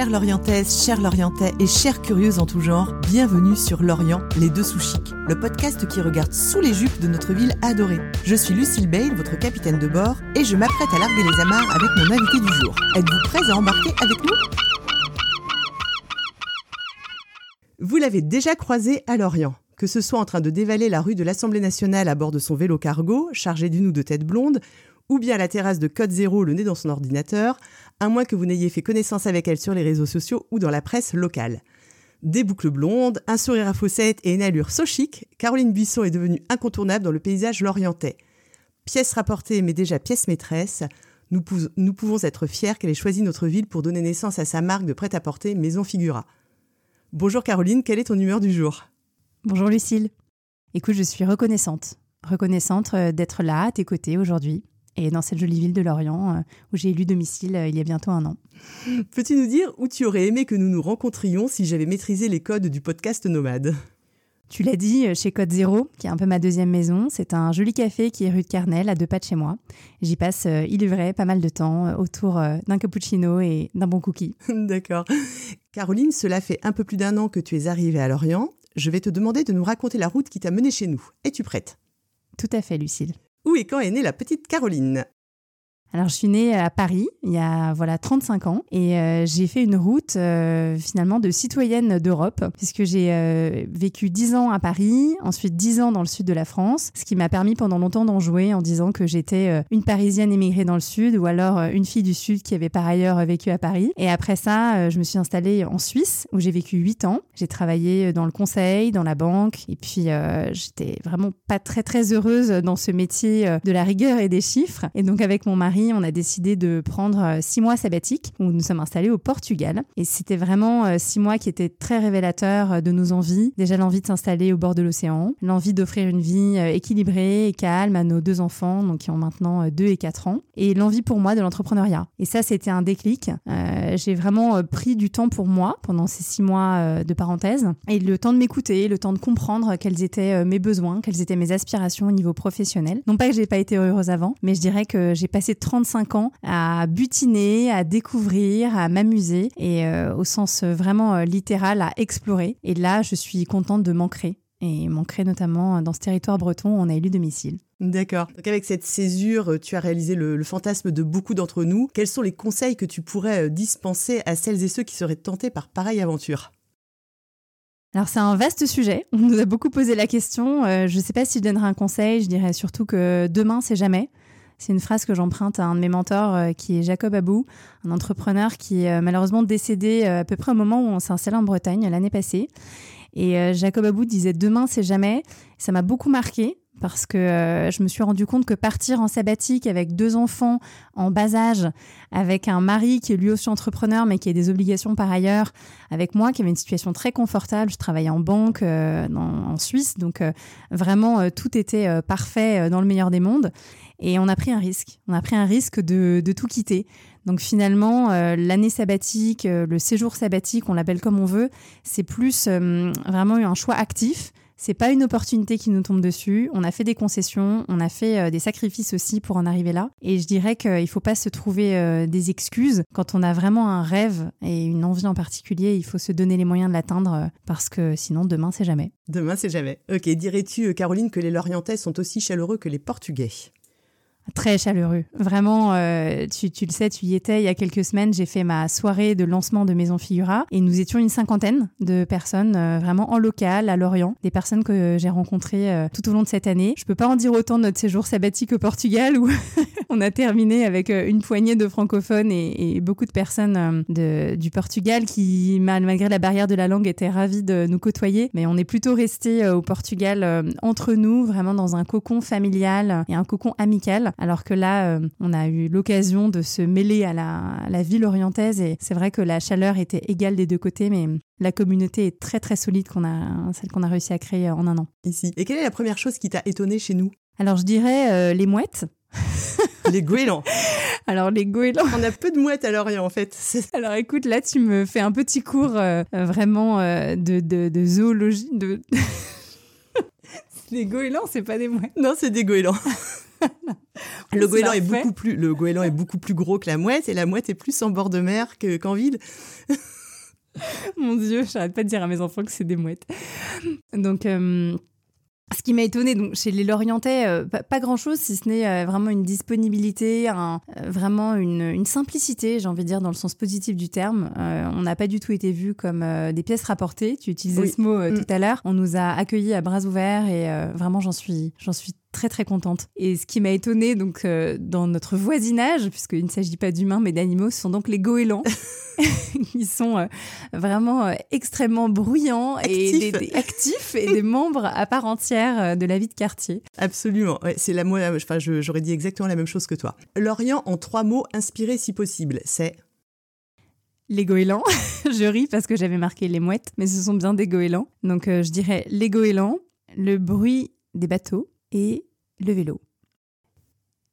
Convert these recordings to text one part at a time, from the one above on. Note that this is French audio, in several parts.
Chères Lorientaises, chers Lorientais et chères curieuses en tout genre, bienvenue sur Lorient, les deux sous chics, le podcast qui regarde sous les jupes de notre ville adorée. Je suis Lucille Bale, votre capitaine de bord, et je m'apprête à larguer les amarres avec mon invité du jour. Êtes-vous prêts à embarquer avec nous? Vous l'avez déjà croisé à Lorient. Que ce soit en train de dévaler la rue de l'Assemblée nationale à bord de son vélo cargo, chargé d'une ou deux têtes blondes, ou bien à la terrasse de Code Zéro, le nez dans son ordinateur, à moins que vous n'ayez fait connaissance avec elle sur les réseaux sociaux ou dans la presse locale. Des boucles blondes, un sourire à fossettes et une allure so Caroline Buisson est devenue incontournable dans le paysage lorientais. Pièce rapportée mais déjà pièce maîtresse, nous, nous pouvons être fiers qu'elle ait choisi notre ville pour donner naissance à sa marque de prêt-à-porter Maison Figura. Bonjour Caroline, quelle est ton humeur du jour? Bonjour Lucille. Écoute, je suis reconnaissante. Reconnaissante euh, d'être là à tes côtés aujourd'hui et dans cette jolie ville de Lorient euh, où j'ai élu domicile euh, il y a bientôt un an. Peux-tu nous dire où tu aurais aimé que nous nous rencontrions si j'avais maîtrisé les codes du podcast Nomade? Tu l'as dit, euh, chez Code Zéro, qui est un peu ma deuxième maison, c'est un joli café qui est rue de Carnel, à deux pas de chez moi. J'y passe, il est vrai, pas mal de temps autour d'un cappuccino et d'un bon cookie. D'accord. Caroline, cela fait un peu plus d'un an que tu es arrivée à Lorient. Je vais te demander de nous raconter la route qui t'a menée chez nous. Es-tu prête? Tout à fait, Lucille. Où et quand est née la petite Caroline? Alors, je suis née à Paris il y a voilà 35 ans et euh, j'ai fait une route euh, finalement de citoyenne d'Europe puisque j'ai euh, vécu 10 ans à Paris, ensuite 10 ans dans le sud de la France, ce qui m'a permis pendant longtemps d'en jouer en disant que j'étais une Parisienne émigrée dans le sud ou alors une fille du sud qui avait par ailleurs vécu à Paris. Et après ça, je me suis installée en Suisse où j'ai vécu 8 ans. J'ai travaillé dans le conseil, dans la banque et puis j'étais vraiment pas très très heureuse dans ce métier de la rigueur et des chiffres. Et donc avec mon mari on a décidé de prendre euh, six mois sabbatiques où nous sommes installés au Portugal. Et c'était vraiment euh, six mois qui étaient très révélateurs euh, de nos envies. Déjà l'envie de s'installer au bord de l'océan, l'envie d'offrir une vie équilibrée et calme à nos deux enfants, donc qui ont maintenant deux et quatre ans, et l'envie pour moi de l'entrepreneuriat. Et ça, c'était un déclic. j'ai vraiment pris du temps pour moi pendant ces six mois de parenthèse et le temps de m'écouter, le temps de comprendre quels étaient mes besoins, quelles étaient mes aspirations au niveau professionnel. Non pas que j'ai pas été heureuse avant, mais je dirais que j'ai passé 35 ans à butiner, à découvrir, à m'amuser et euh, au sens vraiment euh, littéral à explorer. Et là, je suis contente de m'ancrer et m'ancrer notamment dans ce territoire breton où on a élu domicile. D'accord. Donc avec cette césure, tu as réalisé le, le fantasme de beaucoup d'entre nous. Quels sont les conseils que tu pourrais euh, dispenser à celles et ceux qui seraient tentés par pareille aventure? Alors c'est un vaste sujet. On nous a beaucoup posé la question. je ne sais pas si je donnerai un conseil. Je dirais surtout que demain c'est jamais. C'est une phrase que j'emprunte à un de mes mentors euh, qui est Jacob Abou, un entrepreneur qui est euh, malheureusement décédé euh, à peu près au moment où on s'est en Bretagne l'année passée. Et Jacob Abou disait demain c'est jamais. Ça m'a beaucoup marqué parce que je me suis rendu compte que partir en sabbatique avec deux enfants en bas âge, avec un mari qui est lui aussi entrepreneur mais qui a des obligations par ailleurs, avec moi qui avait une situation très confortable, je travaillais en banque en Suisse, donc vraiment tout était parfait dans le meilleur des mondes. Et on a pris un risque. On a pris un risque de, tout quitter. Donc finalement, euh, l'année sabbatique, euh, le séjour sabbatique, on l'appelle comme on veut, c'est plus euh, vraiment un choix actif. C'est pas une opportunité qui nous tombe dessus. On a fait des concessions, on a fait des sacrifices aussi pour en arriver là. Et je dirais qu'il faut pas se trouver des excuses. Quand on a vraiment un rêve et une envie en particulier, il faut se donner les moyens de l'atteindre parce que sinon demain c'est jamais. Demain c'est jamais. Ok, dirais-tu Caroline que les Lorientais sont aussi chaleureux que les Portugais? Très chaleureux. Vraiment, euh, tu, tu, le sais, tu y étais il y a quelques semaines. J'ai fait ma soirée de lancement de Maison Figura et nous étions une cinquantaine de personnes euh, vraiment en local à Lorient, des personnes que j'ai rencontrées euh, tout au long de cette année. Je peux pas en dire autant de notre séjour sabbatique au Portugal où on a terminé avec une poignée de francophones et, beaucoup de personnes du Portugal qui, malgré la barrière de la langue, étaient ravis de nous côtoyer. Mais on est plutôt resté au Portugal entre nous, vraiment dans un cocon familial et un cocon amical alors que là, euh, on a eu l'occasion de se mêler à la, ville orientaise et c'est vrai que la chaleur était égale des deux côtés, mais la communauté est très très solide qu'on a, celle qu'on a réussi à créer en un an. Ici. Et quelle est la première chose qui t'a étonné chez nous? Alors je dirais euh, les mouettes. les goélands. Alors les goélands. On a peu de mouettes à Lorient en fait. Alors écoute, là tu me fais un petit cours euh, vraiment de, de, zoologie. De... les goélands, c'est pas des mouettes. Non, c'est des goélands. le goéland est beaucoup plus le goéland est beaucoup plus gros que la mouette et la mouette est plus en bord de mer qu'en ville. Mon Dieu, j'arrête pas de dire à mes enfants que c'est des mouettes. Donc, euh, ce qui m'a étonné donc chez les Lorientais, euh, pas, grand chose, si ce n'est euh, vraiment une disponibilité, un, vraiment une, simplicité, j'ai envie de dire dans le sens positif du terme. on n'a pas du tout été vus comme des pièces rapportées. Tu utilisais ce mot mm. tout à l'heure. On nous a accueillis à bras ouverts et vraiment j'en suis, j'en suis très très contente. Et ce qui m'a étonnée donc euh, dans notre voisinage, puisqu'il ne s'agit pas d'humains mais d'animaux, ce sont donc les goélands. Ils sont euh, vraiment euh, extrêmement bruyants et des, actifs et des membres à part entière de la vie de quartier. Absolument, c'est la moi. Enfin, j'aurais dit exactement la même chose que toi. Lorient en trois mots inspirés si possible, c'est? Les goélands. je ris parce que j'avais marqué les mouettes, mais ce sont bien des goélands. Donc je dirais les goélands, le bruit des bateaux, et le vélo.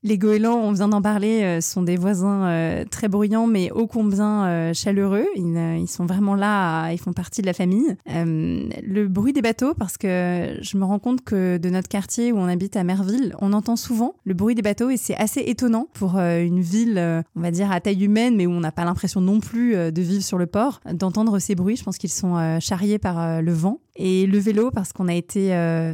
Les goélands, on vient d'en parler, euh, sont des voisins euh, très bruyants, mais ô combien euh, chaleureux. Ils, sont vraiment là, ils font partie de la famille. le bruit des bateaux, parce que je me rends compte que de notre quartier où on habite à Merville, on entend souvent le bruit des bateaux et c'est assez étonnant pour une ville, on va dire, à taille humaine, mais où on n'a pas l'impression non plus de vivre sur le port, d'entendre ces bruits. Je pense qu'ils sont charriés par le vent. Et le vélo, parce qu'on a été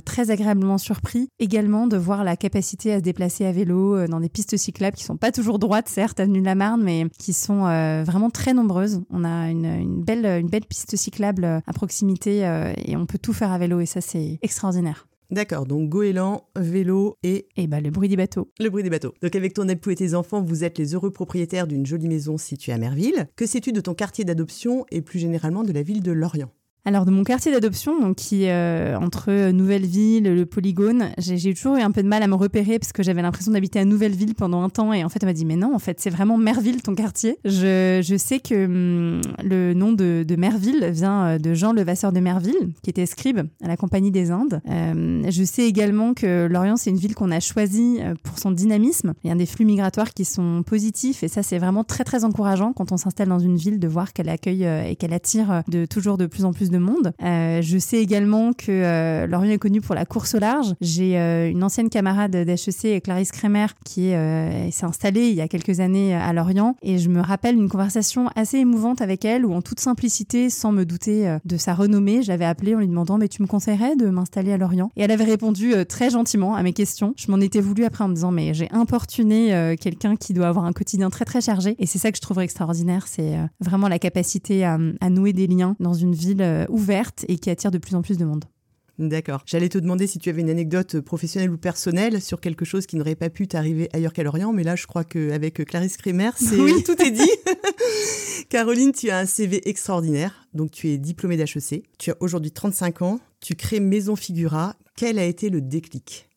très agréablement surpris également de voir la capacité à se déplacer à vélo euh, dans des pistes cyclables qui sont pas toujours droites, certes, avenue de la Marne, mais qui sont euh, vraiment très nombreuses. On a une, belle, une belle piste cyclable euh, à proximité et on peut tout faire à vélo et ça, c'est extraordinaire. D'accord, donc goéland, vélo et... Et bah le bruit des bateaux. Le bruit des bateaux. Donc avec ton époux et tes enfants, vous êtes les heureux propriétaires d'une jolie maison située à Merville. Que sais-tu de ton quartier d'adoption et plus généralement de la ville de Lorient? Alors de mon quartier d'adoption, donc qui euh, entre Nouvelle-Ville, le Polygone, j'ai toujours eu un peu de mal à me repérer parce que j'avais l'impression d'habiter à Nouvelle-Ville pendant un temps et en fait elle m'a dit mais non en fait c'est vraiment Merville ton quartier. Je, je sais que hum, le nom de, de, Merville vient euh, de Jean Levasseur de Merville qui était scribe à la Compagnie des Indes. Euh, je sais également que Lorient c'est une ville qu'on a choisie euh, pour son dynamisme. Il y a des flux migratoires qui sont positifs et ça c'est vraiment très très encourageant quand on s'installe dans une ville de voir qu'elle accueille et qu'elle attire de toujours de plus en plus de monde. Euh, je sais également que euh, Lorient est connu pour la course au large. J'ai euh, une ancienne camarade d'HEC, Clarisse Kremer, qui s'est installée il y a quelques années à Lorient et je me rappelle une conversation assez émouvante avec elle où en toute simplicité, sans me douter de sa renommée, j'avais appelé en lui demandant mais tu me conseillerais de m'installer à Lorient? Et elle avait répondu très gentiment à mes questions. Je m'en étais voulu après en me disant mais j'ai importuné quelqu'un qui doit avoir un quotidien très très chargé et c'est ça que je trouverais extraordinaire, c'est vraiment la capacité à, à, nouer des liens dans une ville ouverte et qui attire de plus en plus de monde. D'accord. J'allais te demander si tu avais une anecdote professionnelle ou personnelle sur quelque chose qui n'aurait pas pu t'arriver ailleurs qu'à Lorient, mais là, je crois qu'avec Clarisse Kremer, c'est oui. tout est dit. Caroline, tu as un CV extraordinaire. Donc, tu es diplômée d'HEC. Tu as aujourd'hui 35 ans. Tu crées Maison Figura. Quel a été le déclic?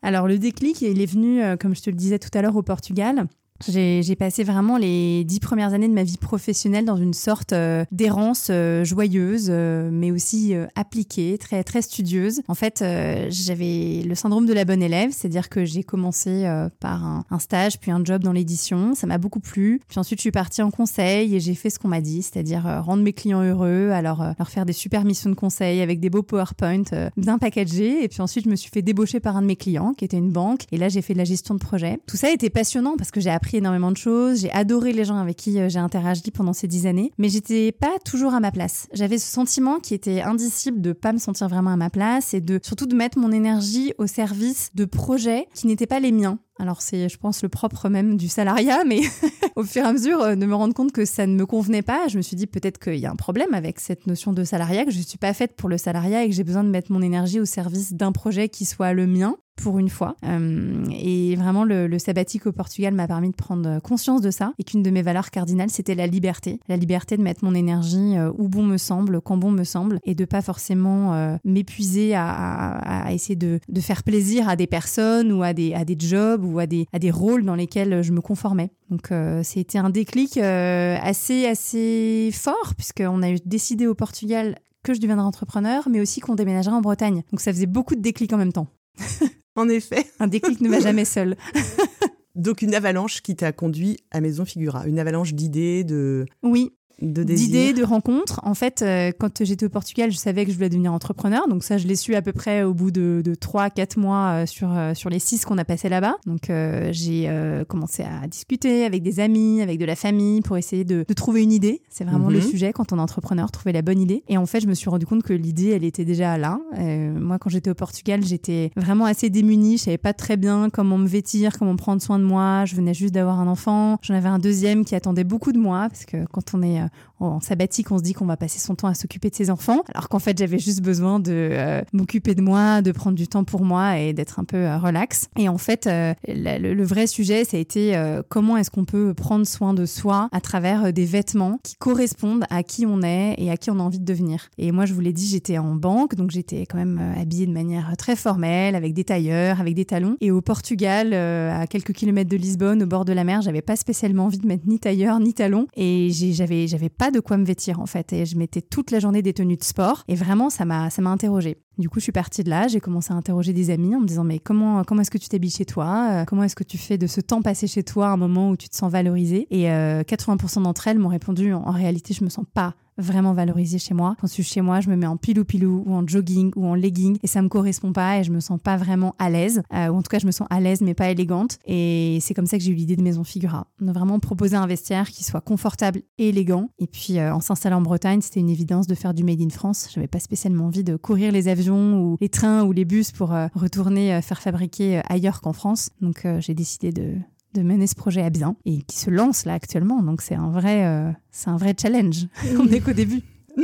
Alors le déclic, il est venu, euh, comme je te le disais tout à l'heure, au Portugal. J'ai passé vraiment les dix premières années de ma vie professionnelle dans une sorte euh, d'errance euh, joyeuse, euh, mais aussi appliquée, très très studieuse. En fait, j'avais le syndrome de la bonne élève, c'est-à-dire que j'ai commencé par un, stage, puis un job dans l'édition. Ça m'a beaucoup plu. Puis ensuite, je suis partie en conseil et j'ai fait ce qu'on m'a dit, c'est-à-dire rendre mes clients heureux, alors leur faire des super missions de conseil avec des beaux PowerPoint bien packagés. Et puis ensuite, je me suis fait débaucher par un de mes clients, qui était une banque. Et là, j'ai fait de la gestion de projet. Tout ça été passionnant parce que j'ai appris énormément de choses, j'ai adoré les gens avec qui euh, j'ai interagi pendant ces dix années, mais j'étais pas toujours à ma place. J'avais ce sentiment qui était indicible de pas me sentir vraiment à ma place et de surtout de mettre mon énergie au service de projets qui n'étaient pas les miens. Alors c'est, je pense, le propre même du salariat, mais au fur et à mesure euh, de me rendre compte que ça ne me convenait pas, je me suis dit peut-être qu'il y a un problème avec cette notion de salariat, que je ne suis pas faite pour le salariat et que j'ai besoin de mettre mon énergie au service d'un projet qui soit le mien pour une fois. Euh, et vraiment, le, sabbatique au Portugal m'a permis de prendre conscience de ça et qu'une de mes valeurs cardinales, c'était la liberté. La liberté de mettre mon énergie euh, où bon me semble, quand bon me semble, et de pas forcément m'épuiser à, essayer de, faire plaisir à des personnes ou à des, jobs ou à des, rôles dans lesquels je me conformais. Donc euh, c'était un déclic euh, assez, assez fort, puisqu'on a décidé au Portugal que je deviendrais entrepreneur, mais aussi qu'on déménagerait en Bretagne. Donc ça faisait beaucoup de déclics en même temps. en effet. un déclic ne va jamais seul. Donc une avalanche qui t'a conduit à Maison Figura, une avalanche d'idées, de... Oui, d'idées, de rencontres. En fait, euh, quand j'étais au Portugal, je savais que je voulais devenir entrepreneur. Donc ça, je l'ai su à peu près au bout de, de 3-4 mois euh, sur, euh, sur les 6 qu'on a passé là-bas. Donc j'ai commencé à discuter avec des amis, avec de la famille pour essayer de, de trouver une idée. C'est vraiment le mhm. sujet quand on est entrepreneur, trouver la bonne idée. Et en fait, je me suis rendu compte que l'idée, elle était déjà là. moi, quand j'étais au Portugal, j'étais vraiment assez démunie. Je savais pas très bien comment me vêtir, comment prendre soin de moi. Je venais juste d'avoir un enfant. J'en avais un deuxième qui attendait beaucoup de moi parce que quand on est en sabbatique, on se dit qu'on va passer son temps à s'occuper de ses enfants, alors qu'en fait, j'avais juste besoin de euh, m'occuper de moi, de prendre du temps pour moi et d'être un peu euh, relax. Et en fait, euh, le, vrai sujet, ça a été comment est-ce qu'on peut prendre soin de soi à travers des vêtements qui correspondent à qui on est et à qui on a envie de devenir. Et moi, je vous l'ai dit, j'étais en banque, donc j'étais quand même habillée de manière très formelle, avec des tailleurs, avec des talons. Et au Portugal, à quelques kilomètres de Lisbonne, au bord de la mer, j'avais pas spécialement envie de mettre ni tailleur ni talons. Et j'avais, j'avais pas de quoi me vêtir en fait. Et je mettais toute la journée des tenues de sport. Et vraiment, ça m'a, ça m'a interrogée. Du coup, je suis partie de là, j'ai commencé à interroger des amis en me disant mais comment comment est-ce que tu t'habilles chez toi euh, Comment est-ce que tu fais de ce temps passé chez toi un moment où tu te sens valorisé Et 80% euh, d'entre elles m'ont répondu en, réalité, je me sens pas vraiment valorisée chez moi. Quand je suis chez moi, je me mets en pilou-pilou ou en jogging ou en legging et ça me correspond pas et je me sens pas vraiment à l'aise. Euh, ou en tout cas, je me sens à l'aise mais pas élégante. Et c'est comme ça que j'ai eu l'idée de Maison Figura. De vraiment proposer un vestiaire qui soit confortable et élégant. Et puis, en s'installant en Bretagne, c'était une évidence de faire du Made in France. J'avais pas spécialement envie de courir les avions ou les trains ou les bus pour euh, retourner euh, faire fabriquer euh, ailleurs qu'en France. Donc j'ai décidé de, mener ce projet à bien et qui se lance là actuellement. Donc c'est un vrai, c'est un vrai challenge. On n'est qu'au début.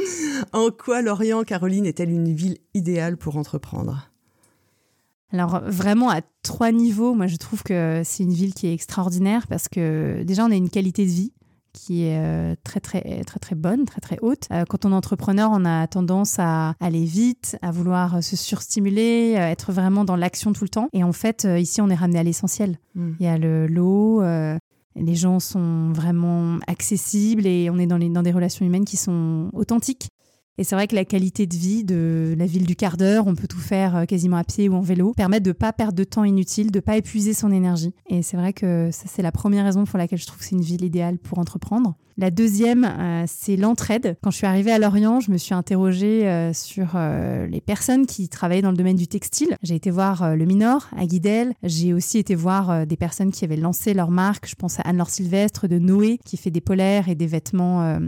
En quoi Lorient, Caroline, est-elle une ville idéale pour entreprendre? Alors vraiment à trois niveaux, moi je trouve que c'est une ville qui est extraordinaire parce que déjà on a une qualité de vie qui est euh, très très très très bonne, très très haute. Euh, quand on est entrepreneur, on a tendance à aller vite, à vouloir se surstimuler, euh, être vraiment dans l'action tout le temps. Et en fait, ici, on est ramené à l'essentiel. Hmm. Il y a le l'eau. les gens sont vraiment accessibles et on est dans, les, dans des relations humaines qui sont authentiques. Et c'est vrai que la qualité de vie de la ville du quart d'heure, on peut tout faire euh, quasiment à pied ou en vélo, permet de ne pas perdre de temps inutile, de ne pas épuiser son énergie. Et c'est vrai que ça, c'est la première raison pour laquelle je trouve que c'est une ville idéale pour entreprendre. La deuxième, euh, c'est l'entraide. Quand je suis arrivée à Lorient, je me suis interrogée euh, sur euh, les personnes qui travaillaient dans le domaine du textile. J'ai été voir le Minor à Guidel. J'ai aussi été voir des personnes qui avaient lancé leur marque. Je pense à Anne-Laure Sylvestre de Noé, qui fait des polaires et des vêtements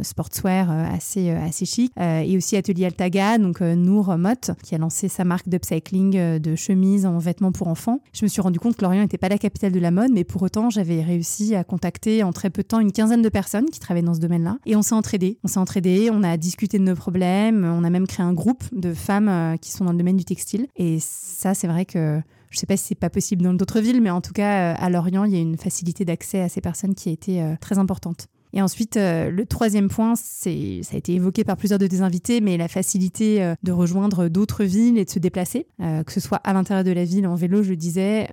sportswear assez, assez chic. et aussi Atelier Altaga, donc Nour Mott, qui a lancé sa marque d'upcycling de chemises en vêtements pour enfants. Je me suis rendu compte que Lorient n'était pas la capitale de la mode, mais pour autant, j'avais réussi à contacter en très peu de temps une quinzaine de personnes personnes qui travaillaient dans ce domaine-là. Et on s'est entraidés. On s'est entraidés, on a discuté de nos problèmes, on a même créé un groupe de femmes euh, qui sont dans le domaine du textile. Et ça, c'est vrai que je ne sais pas si c'est pas possible dans d'autres villes, mais en tout cas, euh, à Lorient, il y a une facilité d'accès à ces personnes qui a été euh, très importante. Et ensuite, euh, le troisième point, c'est, ça a été évoqué par plusieurs de tes invités, mais la facilité euh, de rejoindre d'autres villes et de se déplacer, euh, que ce soit à l'intérieur de la ville en vélo, je le disais,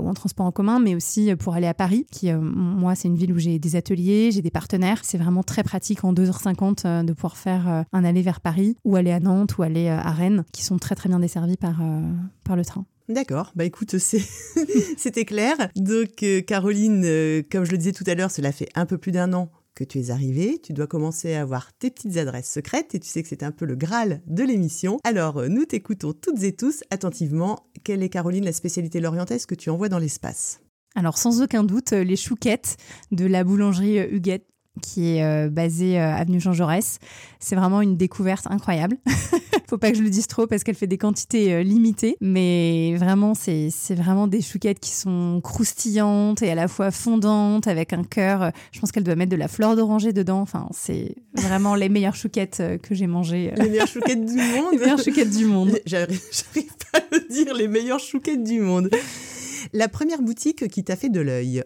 ou en transport en commun, mais aussi pour aller à Paris, qui, moi, c'est une ville où j'ai des ateliers, j'ai des partenaires. C'est vraiment très pratique en 2h50 de pouvoir faire un aller vers Paris, ou aller à Nantes, ou aller à Rennes, qui sont très très bien desservis par, par le train. D'accord, bah écoute, c'était clair. Donc Caroline, comme je le disais tout à l'heure, cela fait un peu plus d'un an que tu es arrivé, tu dois commencer à avoir tes petites adresses secrètes et tu sais que c'est un peu le Graal de l'émission. Alors, euh, nous t'écoutons toutes et tous attentivement. Quelle est, Caroline, la spécialité lorientaise que tu envoies dans l'espace? Alors sans aucun doute, euh, les chouquettes de la boulangerie euh, Huguette qui est euh, basée euh, avenue Jean Jaurès. C'est vraiment une découverte incroyable. Faut pas que je le dise trop parce qu'elle fait des quantités euh, limitées, mais vraiment c'est vraiment des chouquettes qui sont croustillantes et à la fois fondantes avec un cœur. Je pense qu'elle doit mettre de la fleur d'oranger dedans. Enfin, c'est vraiment les meilleures chouquettes que j'ai mangées. Les meilleures chouquettes du monde. les meilleures chouquettes du monde. J'arrive pas à le dire, les meilleures chouquettes du monde. La première boutique qui t'a fait de l'œil,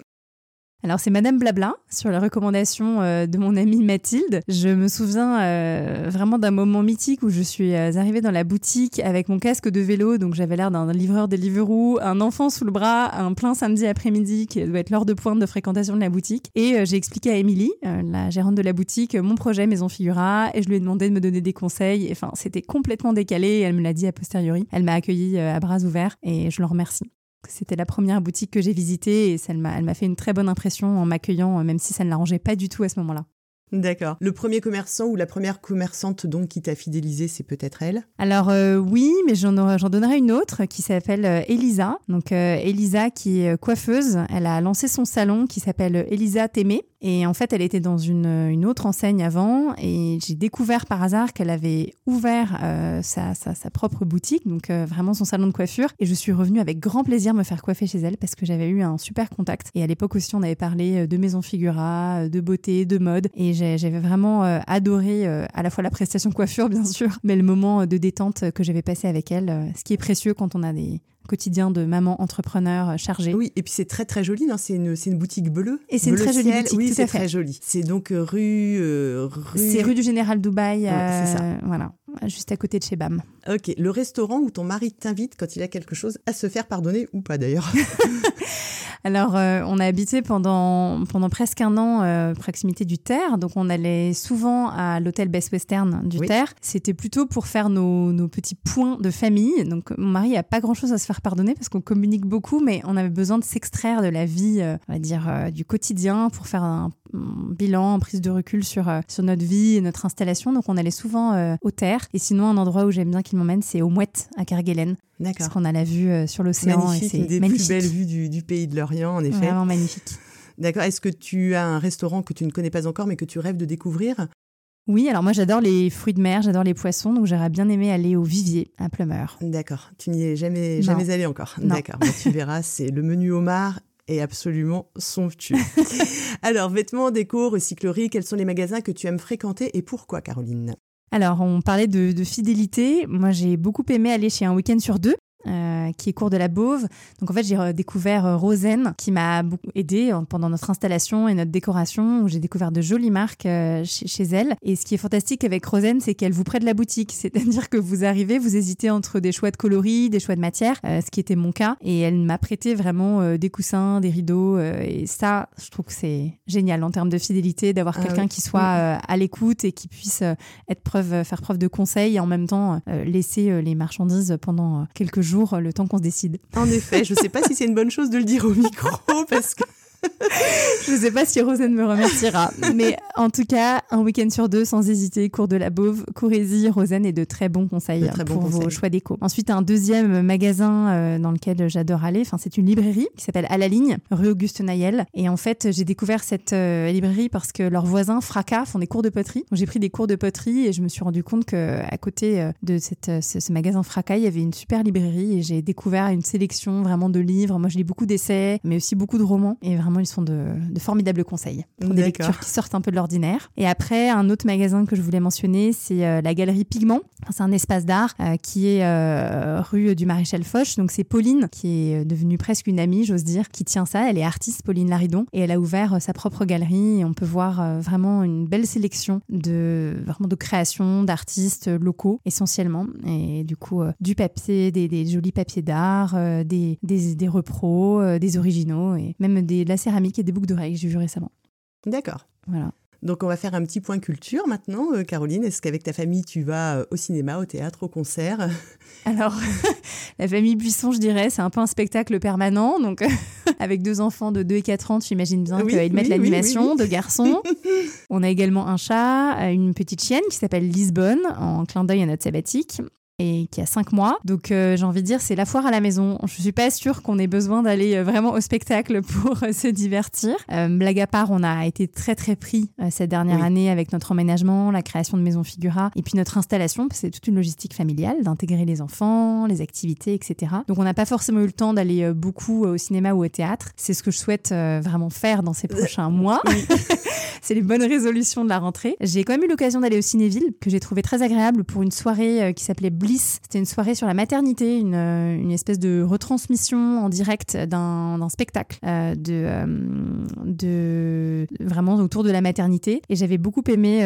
alors c'est Madame Blabla sur la recommandation euh, de mon amie Mathilde. Je me souviens euh, vraiment d'un moment mythique où je suis euh, arrivée dans la boutique avec mon casque de vélo, donc j'avais l'air d'un livreur Deliveroo, un enfant sous le bras, un plein samedi après-midi qui doit être l'heure de pointe de fréquentation de la boutique. Et j'ai expliqué à Émilie, la gérante de la boutique, mon projet Maison Figura et je lui ai demandé de me donner des conseils. enfin c'était complètement décalé et elle me l'a dit a posteriori. Elle m'a accueilli à bras ouverts et je l'en remercie. C'était la première boutique que j'ai visitée et elle m'a fait une très bonne impression en m'accueillant, même si ça ne l'arrangeait pas du tout à ce moment-là. D'accord. Le premier commerçant ou la première commerçante donc qui t'a fidélisé, c'est peut-être elle? Alors euh, oui, mais j'en donnerai une autre qui s'appelle euh, Elisa. Donc euh, Elisa qui est coiffeuse, elle a lancé son salon qui s'appelle Elisa Témé. Et en fait, elle était dans une, une autre enseigne avant et j'ai découvert par hasard qu'elle avait ouvert sa, sa, sa, propre boutique, donc vraiment son salon de coiffure. Et je suis revenue avec grand plaisir me faire coiffer chez elle parce que j'avais eu un super contact. Et à l'époque aussi, on avait parlé de maison figura, de beauté, de mode. Et j'avais vraiment euh, adoré euh, à la fois la prestation coiffure, bien sûr, mais le moment de détente que j'avais passé avec elle, euh, ce qui est précieux quand on a des quotidiens de maman entrepreneur chargée. Oui, et puis c'est très très joli, c'est une, une, boutique bleue. Et c'est une très jolie boutique, oui, c'est très joli. C'est donc rue... rue... C'est rue du Général Dubaï, ça. voilà, juste à côté de chez BAM. Ok, le restaurant où ton mari t'invite quand il a quelque chose à se faire pardonner ou pas d'ailleurs Alors, euh, on a habité pendant, pendant presque un an euh, proximité du Terre, donc on allait souvent à l'hôtel Best Western du Terre. C'était plutôt pour faire nos, nos, petits points de famille. Donc, mon mari a pas grand-chose à se faire pardonner parce qu'on communique beaucoup, mais on avait besoin de s'extraire de la vie, euh, on va dire, euh, du quotidien pour faire un, bilan, prise de recul sur, sur notre vie et notre installation. Donc, on allait souvent au Terre. Et sinon, un endroit où j'aime bien qu'il m'emmène, c'est au Mouette à Kerguelen. D'accord. Parce qu'on a la vue sur l'océan. et c'est une des plus belles vues du, du pays de l'Orient, en effet. Vraiment magnifique. D'accord. Est-ce que tu as un restaurant que tu ne connais pas encore, mais que tu rêves de découvrir? Oui, alors moi j'adore les fruits de mer, j'adore les poissons, donc j'aurais bien aimé aller au Vivier à Plumeur. D'accord, tu n'y es jamais, jamais allé encore. D'accord, tu verras, c'est le menu homard est absolument somptueux. alors, vêtements, déco, recyclerie, quels sont les magasins que tu aimes fréquenter et pourquoi, Caroline? Alors, on parlait de, de fidélité. Moi, j'ai beaucoup aimé aller chez un week-end sur deux. Euh, qui est cours de la Beauve. Donc en fait, j'ai découvert euh, Rosen qui m'a beaucoup aidé euh, pendant notre installation et notre décoration où j'ai découvert de jolies marques chez, elle. Et ce qui est fantastique avec Rosen, c'est qu'elle vous prête la boutique. C'est-à-dire que vous arrivez, vous hésitez entre des choix de coloris, des choix de matière, ce qui était mon cas. Et elle m'a prêté vraiment des coussins, des rideaux. et ça, je trouve que c'est génial en termes de fidélité d'avoir ah quelqu'un qui soit à l'écoute et qui puisse être preuve, faire preuve de conseil et en même temps laisser les marchandises pendant quelques jours euh, le temps qu'on se décide. En effet, je ne sais pas si c'est une bonne chose de le dire au micro parce que je ne sais pas si Rosen me remerciera. Mais en tout cas, un week-end sur deux, sans hésiter, cours de la Beauve, courez-y, Rosen est de très bons conseils pour vos choix d'éco. Ensuite, un deuxième magasin euh, dans lequel j'adore aller, enfin, c'est une librairie qui s'appelle À la ligne, rue Auguste Nayel. Et en fait, j'ai découvert cette euh, librairie parce que leurs voisins, Fracas, font des cours de poterie. J'ai pris des cours de poterie et je me suis rendu compte qu'à côté euh, de cette, ce, magasin Fracas, il y avait une super librairie et j'ai découvert une sélection vraiment de livres. Moi, je lis beaucoup d'essais, mais aussi beaucoup de romans. Et vraiment, ils sont de, formidables conseils pour des lectures qui sortent un peu de l'ordinaire. Et après, un autre magasin que je voulais mentionner, c'est euh, la Galerie Pigment. c'est un espace d'art euh, qui est euh, rue du Maréchal Foch. Donc c'est Pauline, qui est devenue presque une amie, j'ose dire, qui tient ça. Elle est artiste, Pauline Laridon, et elle a ouvert sa propre galerie. Et on peut voir vraiment une belle sélection de, vraiment de créations d'artistes locaux, essentiellement. Et du coup, du papier, des, jolis papiers d'art, des, des, des repros, des originaux, et même des, de la céramique et des boucles d'oreilles j'ai vu récemment. D'accord. Voilà. Donc on va faire un petit point culture maintenant, euh, Caroline. Est-ce qu'avec ta famille, tu vas euh, au cinéma, au théâtre, au concert? Alors, la famille Buisson, je dirais, c'est un peu un spectacle permanent. Donc, avec deux enfants de 2 et 4 ans, tu imagines bien qu'ils mettent l'animation, de garçons. on a également un chat, une petite chienne qui s'appelle Lisbonne, en clin d'œil à notre sabbatique et qui a cinq mois. Donc euh, j'ai envie de dire, c'est la foire à la maison. Je suis pas sûre qu'on ait besoin d'aller euh, vraiment au spectacle pour euh, se divertir. blague à part, on a été très très pris cette dernière année avec notre emménagement, la création de Maison Figura et puis notre installation. C'est toute une logistique familiale d'intégrer les enfants, les activités, etc. Donc on n'a pas forcément eu le temps d'aller beaucoup au cinéma ou au théâtre. C'est ce que je souhaite vraiment faire dans ces prochains mois. c'est les bonnes résolutions de la rentrée. J'ai quand même eu l'occasion d'aller au Cinéville que j'ai trouvé très agréable pour une soirée qui s'appelait c'était une soirée sur la maternité, une, euh, une espèce de retransmission en direct d'un spectacle euh, de, euh, de vraiment autour de la maternité. Et j'avais beaucoup aimé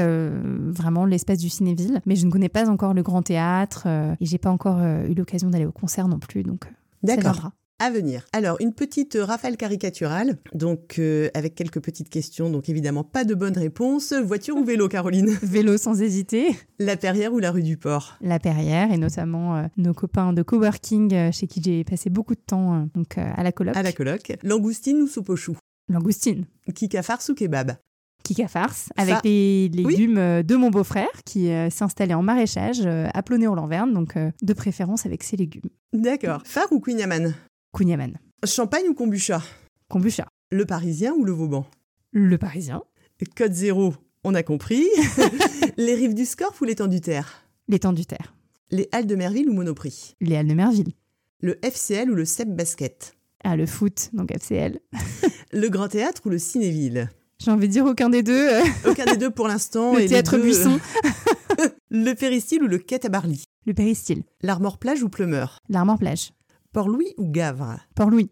vraiment l'espace du Cinéville, mais je ne connais pas encore le Grand Théâtre et j'ai pas encore eu l'occasion d'aller au concert non plus, donc ça viendra à venir. Alors, une petite rafale caricaturale, donc euh, avec quelques petites questions, donc évidemment pas de bonne réponse. Voiture ou vélo, Caroline? Vélo sans hésiter. La Perrière ou la rue du Port? La Perrière, et notamment euh, nos copains de coworking, euh, chez qui j'ai passé beaucoup de temps donc à la coloc. À la coloc. Langoustine ou soupe aux choux Langoustine. Kika farce ou kebab? Kika Farce, avec les légumes de mon beau-frère qui s'est installé en maraîchage à Plonné-en-Lanverne, donc de préférence avec ses légumes. D'accord. Phare ou Queen Yaman Champagne ou kombucha? Kombucha, Le Parisien ou le Vauban? Le Parisien, Code zéro, on a compris. les rives du Scorff ou l'étang du Terre? L'étang du terre, Les Halles de Merville ou Monoprix? Les Halles de Merville, Le FCL ou le CEP Basket? Ah, le foot, donc FCL. Le Grand Théâtre ou le Cinéville? J'ai envie de dire aucun des deux. Aucun des deux pour l'instant. et le les théâtre deux- Buisson, Le Péristyle ou le Quai Tabarly le Péristyle, L'Armor Plage ou Pleumeur l'Armor Plage, Port-Louis ou Gavre? Port-Louis,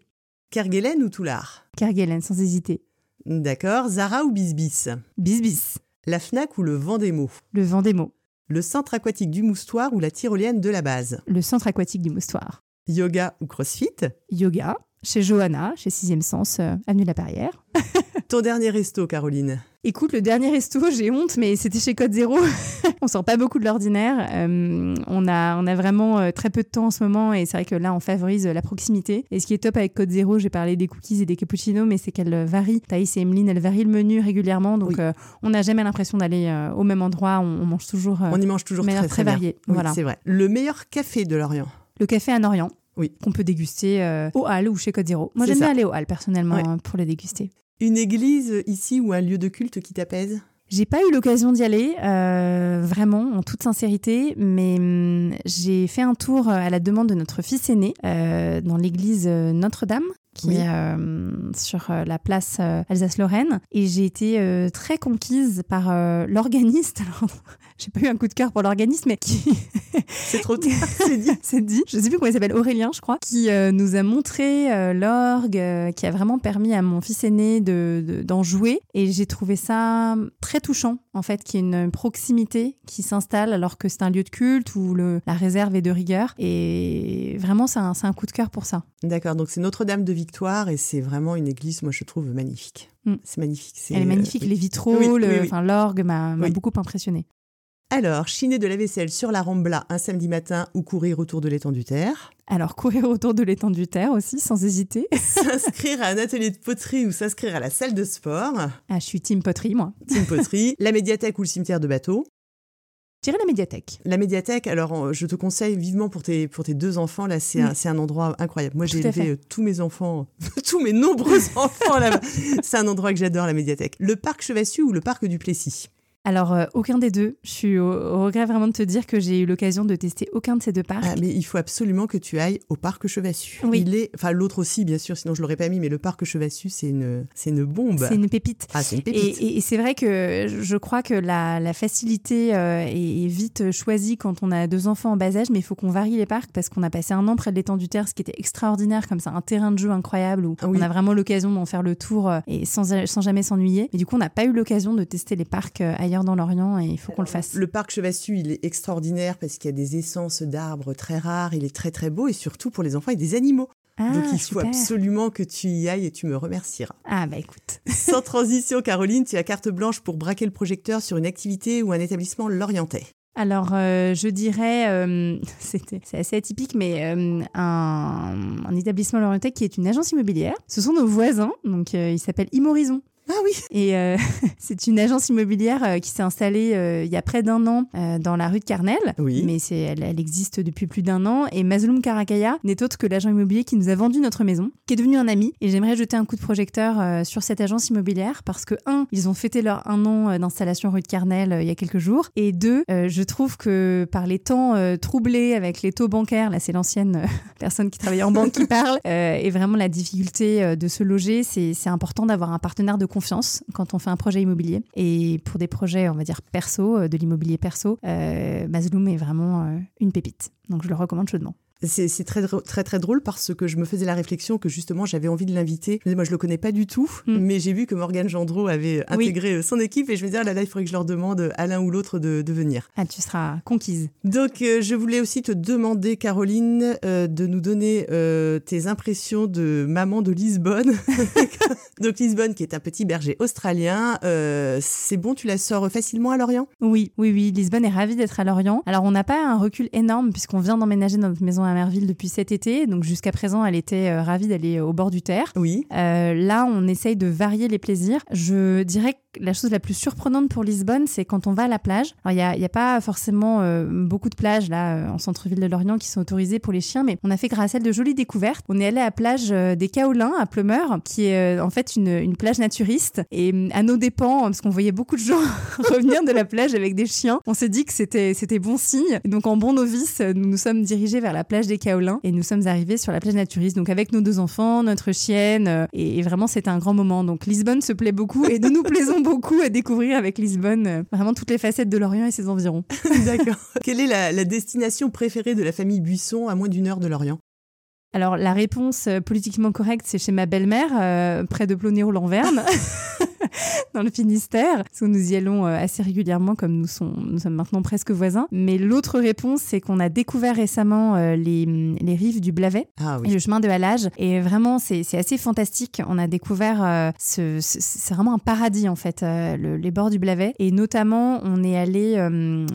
Kerguelen ou Toulard? Kerguelen, sans hésiter, D'accord. Zara ou Bisbis? Bisbis, La FNAC ou le Vendémo le Vendémo, Le Centre aquatique du Moustoir ou la Tyrolienne de la base? Le centre aquatique du Moustoir, Yoga ou CrossFit? Yoga, chez Johanna, chez Sixième Sens, euh, avenue de la Barrière. Ton dernier resto, Caroline Écoute, le dernier resto, j'ai honte, mais c'était chez Code Zéro. on sort pas beaucoup de l'ordinaire. Euh, on, a, on a vraiment euh, très peu de temps en ce moment et c'est vrai que là, on favorise euh, la proximité. Et ce qui est top avec Code Zéro, j'ai parlé des cookies et des cappuccinos, mais c'est qu'elle varie. Thaïs et Emeline, elles varient le menu régulièrement. Donc, Oui. euh, on n'a jamais l'impression d'aller euh, au même endroit. On, on mange toujours On y mange toujours de manière très, très, très. Oui, Voilà. c'est vrai. Le meilleur café de Lorient Le café à Orient. Oui. Qu'on peut déguster euh, au Hall ou chez Code Zéro. Moi, j'aime bien aller au Hall, personnellement, Ouais. hein, pour les déguster. Une église ici ou un lieu de culte qui t'apaise? J'ai pas eu l'occasion d'y aller, euh, vraiment, en toute sincérité, mais hum, j'ai fait un tour à la demande de notre fils aîné euh, dans l'église euh, Notre-Dame, qui Oui. est euh, sur euh, la place euh, Alsace-Lorraine, et j'ai été très conquise par l'organiste. Alors, j'ai pas eu un coup de cœur pour l'organiste, mais qui, C'est trop tard, c'est dit. c'est dit. Je sais plus comment il s'appelle, Aurélien, je crois, qui nous a montré l'orgue, qui a vraiment permis à mon fils aîné de, de- d'en jouer. Et j'ai trouvé ça très touchant, en fait, qu'il y ait une proximité qui s'installe alors que c'est un lieu de culte où le, la réserve est de rigueur. Et vraiment, c'est un, un coup de cœur pour ça. D'accord, donc c'est Notre-Dame de Victoire et c'est vraiment une église, moi je trouve magnifique. Mm. C'est magnifique. Elle est euh, magnifique, oui. les vitraux, Oui, oui, le- oui. enfin, l'orgue m'a, beaucoup impressionné. Alors, chiner de la vaisselle sur la Rambla un samedi matin ou courir autour de l'étang du Terre? Alors, courir autour de l'étang du Terre aussi, sans hésiter. S'inscrire à un atelier de poterie ou s'inscrire à la salle de sport? Ah, je suis team poterie, moi. Team poterie. la médiathèque ou le cimetière de bateau? Je dirais la médiathèque. La médiathèque, alors euh, je te conseille vivement pour tes, pour tes deux enfants, là c'est Oui. un, c'est un endroit incroyable. Moi j'ai élevé euh, tous mes enfants, tous mes nombreux enfants là-bas. C'est un endroit que j'adore, la médiathèque. Le parc Chevassu ou le parc du Plessis? Alors, euh, aucun des deux. Je suis au, au regret vraiment de te dire que j'ai eu l'occasion de tester aucun de ces deux parcs. Ah, mais il faut absolument que tu ailles au parc Chevassu. Oui. Il est, enfin l'autre aussi bien sûr, sinon je l'aurais pas mis, mais le parc Chevassu c'est une, c'est une bombe. C'est une pépite. Ah c'est une Et, pépite. et- et c'est vrai que je crois que la, la facilité euh, est, est vite choisie quand on a deux enfants en bas âge, mais il faut qu'on varie les parcs parce qu'on a passé un an près de l'étang du Terre, ce qui était extraordinaire, comme ça, un terrain de jeu incroyable où Ah oui. on a vraiment l'occasion d'en faire le tour euh, et sans, sans jamais s'ennuyer. Mais du coup, on n'a pas eu l'occasion de tester les parcs euh, ailleurs dans l'Orient et il faut qu'on le fasse. Le parc Chevassu, il est extraordinaire parce qu'il y a des essences d'arbres très rares, il est très très beau et surtout pour les enfants, a des animaux. Ah, Donc il faut absolument que tu y ailles et tu me remercieras. Ah, bah écoute. Sans transition, Caroline, tu as carte blanche pour braquer le projecteur sur une activité ou un établissement lorientais. Alors, euh, je dirais, euh, c'était- c'est assez atypique, mais euh, un, un établissement Lorientais qui est une agence immobilière. Ce sont nos voisins, donc euh, il s'appelle Imorizon. Ah oui Et euh, c'est une agence immobilière euh, qui s'est installée euh, il y a près d'un an euh, dans la rue de Carnel. Oui. Mais c'est, elle, elle existe depuis plus d'un an. Et Mazloum Karakaya n'est autre que l'agent immobilier qui nous a vendu notre maison, qui est devenu un ami. Et j'aimerais jeter un coup de projecteur sur cette agence immobilière parce que, un, ils ont fêté leur un an d'installation rue de Carnel il y a quelques jours. Et deux, je trouve que par les temps troublés avec les taux bancaires, là c'est l'ancienne personne qui travaille en banque qui parle, et vraiment la difficulté de se loger, c'est c'est important d'avoir un partenaire de confiance quand on fait un projet immobilier. Et pour des projets, on va dire perso, euh, de l'immobilier perso, euh, est vraiment euh, une pépite. Donc je le recommande chaudement. C'est très, très très drôle parce que je me faisais la réflexion que justement j'avais envie de l'inviter. Je me disais, Moi je le connais pas du tout, Mm. mais j'ai vu que Morgane Gendreau avait Oui. intégré son équipe et je me disais ah là là il faudrait que je leur demande à l'un ou l'autre de, de venir. Ah, tu seras conquise. Donc euh, je voulais aussi te demander Caroline euh, de nous donner euh, tes impressions de maman de Lisbonne. Donc Lisbonne qui est un petit berger australien, euh, c'est bon tu la sors facilement à Lorient? Oui, oui, oui. Lisbonne est ravie d'être à Lorient. Alors, on n'a pas un recul énorme puisqu'on vient d'emménager dans notre maison à à Merville depuis cet été. Donc jusqu'à présent, elle était ravie d'aller au bord du Terre. Oui. là, on essaye de varier les plaisirs. Je dirais que la chose la plus surprenante pour Lisbonne, c'est quand on va à la plage. Alors, il n'y a, a, pas forcément beaucoup de plages là en centre-ville de Lorient qui sont autorisées pour les chiens, mais on a fait grâce à elle de jolies découvertes. On est allé à la plage des Kaolins à Plumeur, qui est en fait une, une plage naturiste. Et à nos dépens, parce qu'on voyait beaucoup de gens revenir de la plage avec des chiens, on s'est dit que c'était c'était bon signe. donc en bon novice, nous nous sommes dirigés vers la plage des Kaolins et nous sommes arrivés sur la plage naturiste. Donc avec nos deux enfants, notre chienne, euh, et, vraiment c'était un grand moment. Donc Lisbonne se plaît beaucoup et nous nous plaisons beaucoup à découvrir avec Lisbonne euh, vraiment toutes les facettes de l'Orient et ses environs. D'accord. Quelle est la destination préférée de la famille Buisson à moins d'une heure de l'Orient? Alors la réponse euh, politiquement correcte, c'est chez ma belle-mère, euh, près de Plonéo-Lanverne, dans le Finistère, où nous y allons euh, assez régulièrement, comme nous, sommes maintenant presque voisins. Mais l'autre réponse, c'est qu'on a découvert récemment les, rives du Blavet ah et le chemin de Halage. Et vraiment, c'est assez fantastique. On a découvert, ce, c'est vraiment un paradis en fait, les bords du Blavet. Et notamment, on est allé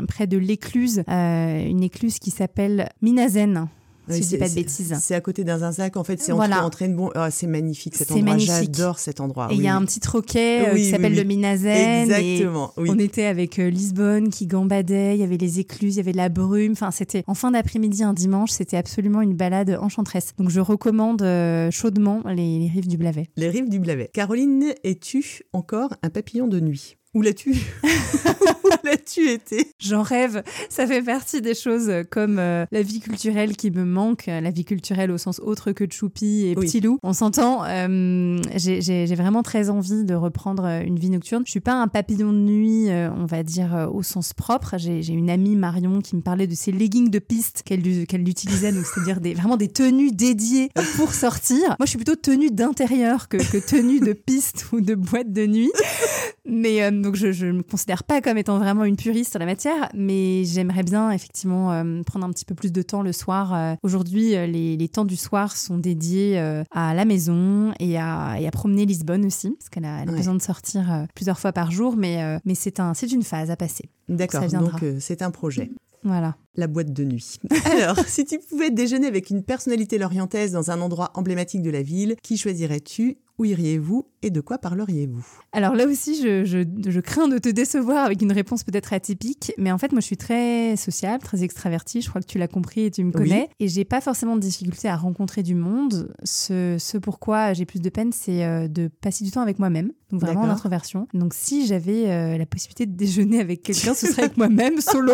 près de l'écluse, une écluse qui s'appelle Minazen si je dis pas de bêtises. C'est à côté d'un zinzac, en fait, c'est voilà. en train de bon. Oh, c'est magnifique cet endroit. J'adore cet endroit. Et il y a un petit troquet euh, qui s'appelle le Minazen. Exactement. On était avec euh, Lisbonne qui gambadait, il y avait les écluses, il y avait de la brume. Enfin, c'était en fin d'après-midi, un dimanche, c'était absolument une balade enchanteresse. Donc, je recommande euh, chaudement les, les rives du Blavet. Les rives du Blavet. Caroline, es-tu encore un papillon de nuit? Où l'as-tu? l'as-tu été J'en rêve. Ça fait partie des choses comme euh, la vie culturelle qui me manque, la vie culturelle au sens autre que Choupi et Petit Loup. On s'entend. Euh, j'ai vraiment très envie de reprendre euh, une vie nocturne. Je suis pas un papillon de nuit, on va dire au sens propre. J'ai une amie Marion qui me parlait de ses leggings de piste qu'elle utilisait, donc c'est-à-dire des, vraiment des tenues dédiées pour sortir. Moi, je suis plutôt tenue d'intérieur que, que tenue de piste ou de boîte de nuit. Mais donc je ne me considère pas comme étant vraiment une puriste en la matière, mais j'aimerais bien effectivement euh, prendre un petit peu plus de temps le soir. Euh, aujourd'hui, euh, les, les, temps du soir sont dédiés à la maison et à, et à, promener Lisbonne aussi, parce qu'elle a, besoin de sortir plusieurs fois par jour, mais, mais c'est un, une phase à passer. D'accord, donc c'est un projet. Voilà. La boîte de nuit. Alors, si tu pouvais déjeuner avec une personnalité lorientaise dans un endroit emblématique de la ville, qui choisirais-tu? Où iriez-vous? Et de quoi parleriez-vous? Alors là aussi, je, crains de te décevoir avec une réponse peut-être atypique, mais en fait, moi, je suis très sociable, très extravertie. Je crois que tu l'as compris et tu me connais. Et j'ai pas forcément de difficulté à rencontrer du monde. Ce, ce pourquoi j'ai plus de peine, c'est euh, de passer du temps avec moi-même. Donc vraiment en introversion. Donc si j'avais euh, la possibilité de déjeuner avec quelqu'un, ce serait avec moi-même, solo.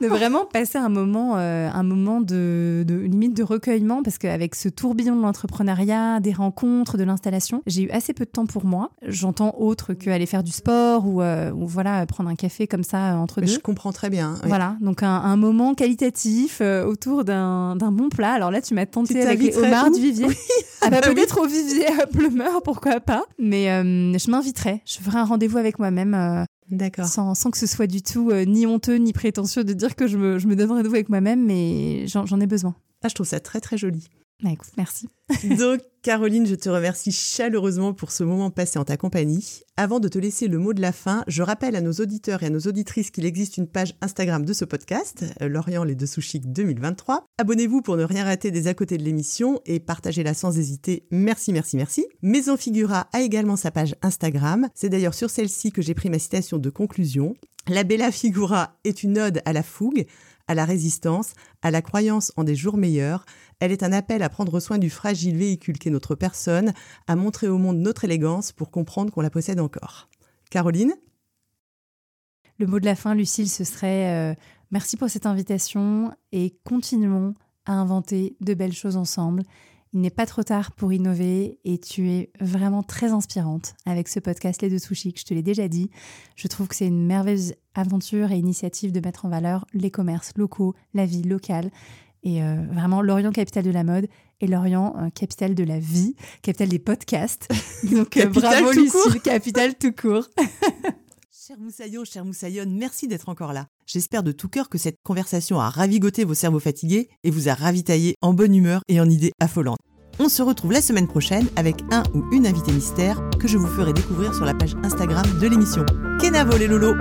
de vraiment passer un moment, euh, un moment de, de, limite de recueillement, parce qu'avec ce tourbillon de l'entrepreneuriat, des rencontres, de l'installation, j'ai eu assez peu de temps pour moi. J'entends autre qu'aller faire du sport ou, euh, ou, voilà prendre un café comme ça euh, entre deux. Je comprends très bien. Voilà, donc un, un moment qualitatif autour d'un bon plat. Alors là, tu m'as tenté avec les homards du Vivier. Ah bah, peut-être au Vivier à Plumeur, pourquoi pas. Mais je m'inviterai. Je ferai un rendez-vous avec moi-même D'accord. Sans, sans, que ce soit du tout euh, ni honteux ni prétentieux de dire que je me, je me donne rendez-vous avec moi-même, mais j'en ai besoin. Ah, je trouve ça très très joli. Merci. Donc, Caroline, je te remercie chaleureusement pour ce moment passé en ta compagnie. Avant de te laisser le mot de la fin, je rappelle à nos auditeurs et à nos auditrices qu'il existe une page Instagram de ce podcast, euh, Lorient les Dessous Chic 2023. Abonnez-vous pour ne rien rater des à côté de l'émission et partagez-la sans hésiter. Merci, merci, merci. Maison Figura a également sa page Instagram. C'est d'ailleurs sur celle-ci que j'ai pris ma citation de conclusion. La Bella Figura est une ode à la fougue, à la résistance, à la croyance en des jours meilleurs. Elle est un appel à prendre soin du fragile véhicule qu'est notre personne, à montrer au monde notre élégance pour comprendre qu'on la possède encore. Caroline? Le mot de la fin, Lucille, ce serait euh, merci pour cette invitation et continuons à inventer de belles choses ensemble. Il n'est pas trop tard pour innover et tu es vraiment très inspirante avec ce podcast Les Deux Sushis, je te l'ai déjà dit. Je trouve que c'est une merveilleuse aventure et initiative de mettre en valeur les commerces locaux, la vie locale et euh, vraiment l'Orient capitale de la mode et l'Orient euh, capitale de la vie, capitale des podcasts. Donc euh, bravo Lucie, capitale tout court. Cher Moussaillon, cher Moussaillonne, merci d'être encore là. J'espère de tout cœur que cette conversation a ravigoté vos cerveaux fatigués et vous a ravitaillé en bonne humeur et en idées affolantes. On se retrouve la semaine prochaine avec un ou une invitée mystère que je vous ferai découvrir sur la page Instagram de l'émission. Kenavo les lolos